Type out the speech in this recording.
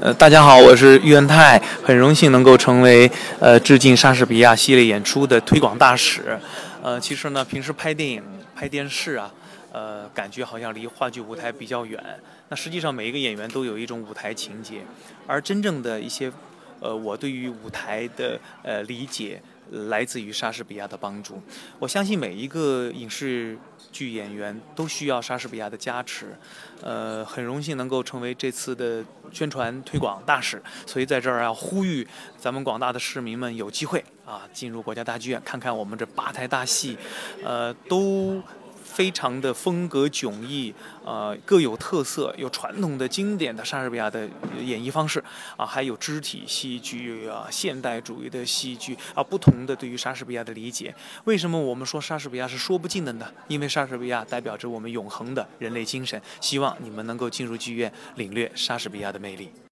呃，大家好，我是喻恩泰，很荣幸能够成为呃致敬莎士比亚系列演出的推广大使。呃，其实呢，平时拍电影、拍电视啊，呃，感觉好像离话剧舞台比较远。那实际上每一个演员都有一种舞台情节，而真正的一些，呃，我对于舞台的呃理解。来自于莎士比亚的帮助，我相信每一个影视剧演员都需要莎士比亚的加持。呃，很荣幸能够成为这次的宣传推广大使，所以在这儿要呼吁咱们广大的市民们有机会啊进入国家大剧院看看我们这八台大戏，呃，都。非常的风格迥异，呃，各有特色，有传统的经典的莎士比亚的演绎方式啊，还有肢体戏剧啊，现代主义的戏剧啊，不同的对于莎士比亚的理解。为什么我们说莎士比亚是说不尽的呢？因为莎士比亚代表着我们永恒的人类精神。希望你们能够进入剧院，领略莎士比亚的魅力。